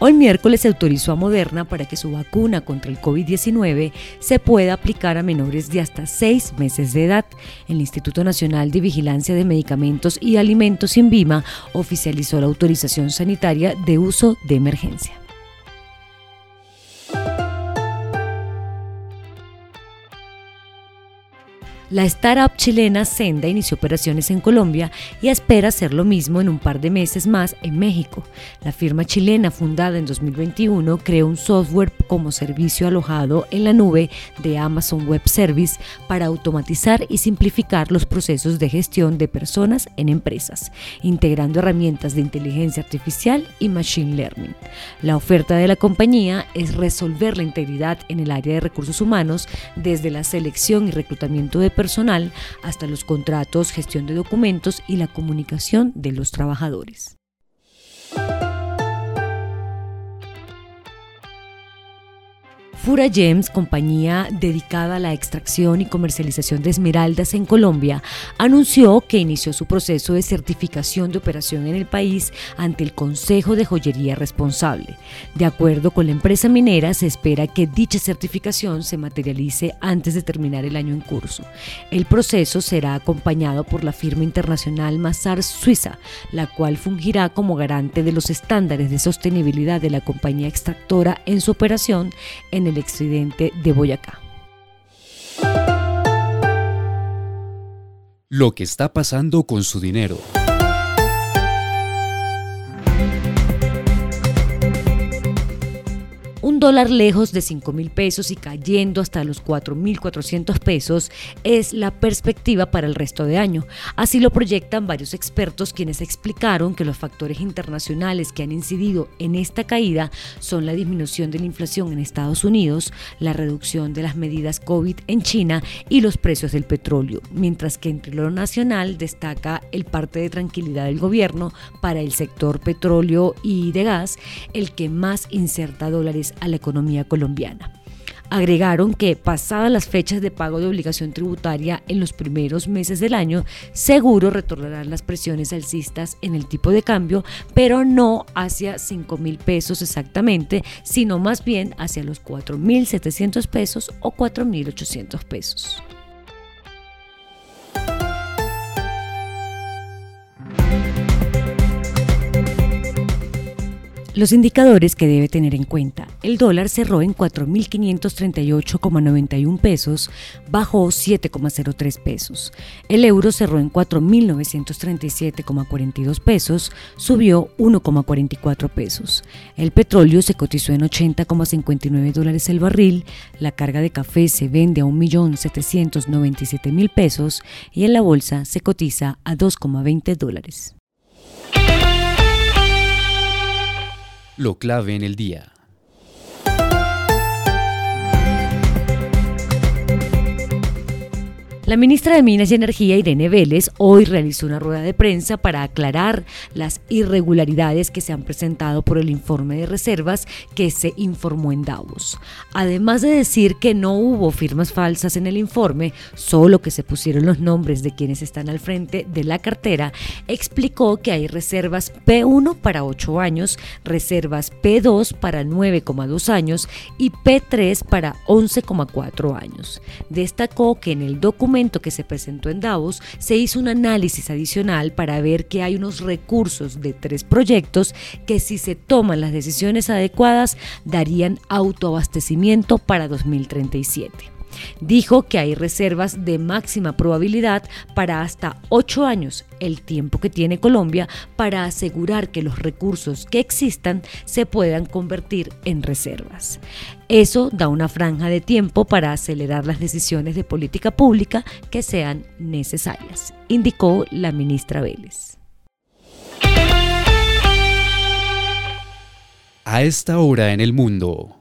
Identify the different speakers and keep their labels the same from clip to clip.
Speaker 1: Hoy miércoles se autorizó a Moderna para que su vacuna contra el COVID-19 se pueda aplicar a menores de hasta seis meses de edad. El Instituto Nacional de Vigilancia de Medicamentos y Alimentos, INVIMA, oficializó la autorización sanitaria de uso de emergencia. La startup chilena Senda inició operaciones en Colombia y espera hacer lo mismo en un par de meses más en México. La firma chilena, fundada en 2021, creó un software como servicio alojado en la nube de Amazon Web Service para automatizar y simplificar los procesos de gestión de personas en empresas, integrando herramientas de inteligencia artificial y machine learning. La oferta de la compañía es resolver la integridad en el área de recursos humanos desde la selección y reclutamiento de personal hasta los contratos, gestión de documentos y la comunicación de los trabajadores. Fura Gems, compañía dedicada a la extracción y comercialización de esmeraldas en Colombia, anunció que inició su proceso de certificación de operación en el país ante el Consejo de Joyería Responsable. De acuerdo con la empresa minera, se espera que dicha certificación se materialice antes de terminar el año en curso. El proceso será acompañado por la firma internacional Mazar Suiza, la cual fungirá como garante de los estándares de sostenibilidad de la compañía extractora en su operación en el accidente de Boyacá.
Speaker 2: Lo que está pasando con su dinero.
Speaker 1: Un dólar lejos de 5 mil pesos y cayendo hasta los 4 mil 400 pesos es la perspectiva para el resto de año. Así lo proyectan varios expertos quienes explicaron que los factores internacionales que han incidido en esta caída son la disminución de la inflación en Estados Unidos, la reducción de las medidas COVID en China y los precios del petróleo, mientras que entre lo nacional destaca el parte de tranquilidad del gobierno para el sector petróleo y de gas, el que más inserta dólares la economía colombiana. Agregaron que pasadas las fechas de pago de obligación tributaria en los primeros meses del año, seguro retornarán las presiones alcistas en el tipo de cambio, pero no hacia 5 mil pesos exactamente, sino más bien hacia los 4 mil 700 pesos o 4 mil 800 pesos. Los indicadores que debe tener en cuenta. El dólar cerró en 4.538,91 pesos, bajó 7,03 pesos. El euro cerró en 4.937,42 pesos, subió 1,44 pesos. El petróleo se cotizó en 80,59 dólares el barril, la carga de café se vende a 1.797.000 pesos y en la bolsa se cotiza a 2,20 dólares.
Speaker 2: Lo clave en el día.
Speaker 1: La ministra de Minas y Energía, Irene Vélez, hoy realizó una rueda de prensa para aclarar las irregularidades que se han presentado por el informe de reservas que se informó en Davos. Además de decir que no hubo firmas falsas en el informe, solo que se pusieron los nombres de quienes están al frente de la cartera, explicó que hay reservas P1 para 8 años, reservas P2 para 9,2 años y P3 para 11,4 años. Destacó que en el documento que se presentó en Davos, se hizo un análisis adicional para ver que hay unos recursos de tres proyectos que si se toman las decisiones adecuadas darían autoabastecimiento para 2037. Dijo que hay reservas de máxima probabilidad para hasta ocho años, el tiempo que tiene Colombia para asegurar que los recursos que existan se puedan convertir en reservas. Eso da una franja de tiempo para acelerar las decisiones de política pública que sean necesarias, indicó la ministra Vélez.
Speaker 2: A esta hora en el mundo.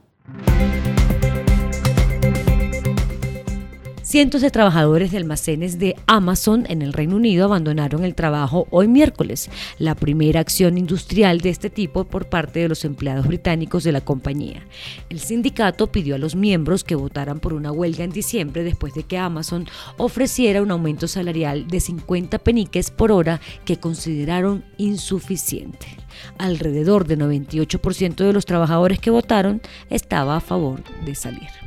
Speaker 1: Cientos de trabajadores de almacenes de Amazon en el Reino Unido abandonaron el trabajo hoy miércoles, la primera acción industrial de este tipo por parte de los empleados británicos de la compañía. El sindicato pidió a los miembros que votaran por una huelga en diciembre después de que Amazon ofreciera un aumento salarial de 50 peniques por hora que consideraron insuficiente. Alrededor del 98% de los trabajadores que votaron estaba a favor de salir.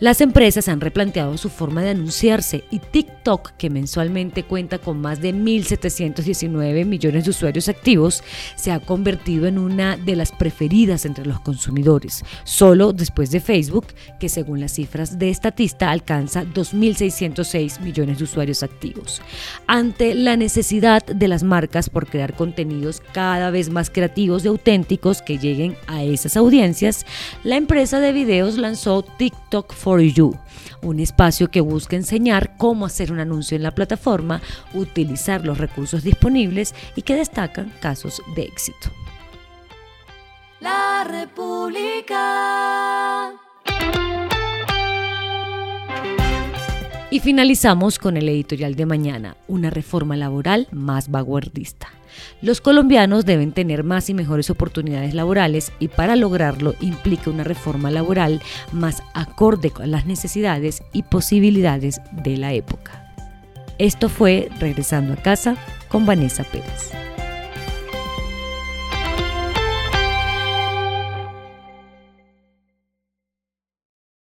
Speaker 1: Las empresas han replanteado su forma de anunciarse y TikTok, que mensualmente cuenta con más de 1.719 millones de usuarios activos, se ha convertido en una de las preferidas entre los consumidores, solo después de Facebook, que según las cifras de Estatista alcanza 2.606 millones de usuarios activos. Ante la necesidad de las marcas por crear contenidos cada vez más creativos y auténticos que lleguen a esas audiencias, la empresa de videos lanzó TikTok for Un espacio que busca enseñar cómo hacer un anuncio en la plataforma, utilizar los recursos disponibles y que destacan casos de éxito. La República. Y finalizamos con el editorial de mañana, una reforma laboral más vanguardista. Los colombianos deben tener más y mejores oportunidades laborales y para lograrlo implica una reforma laboral más acorde con las necesidades y posibilidades de la época. Esto fue Regresando a casa con Vanessa Pérez.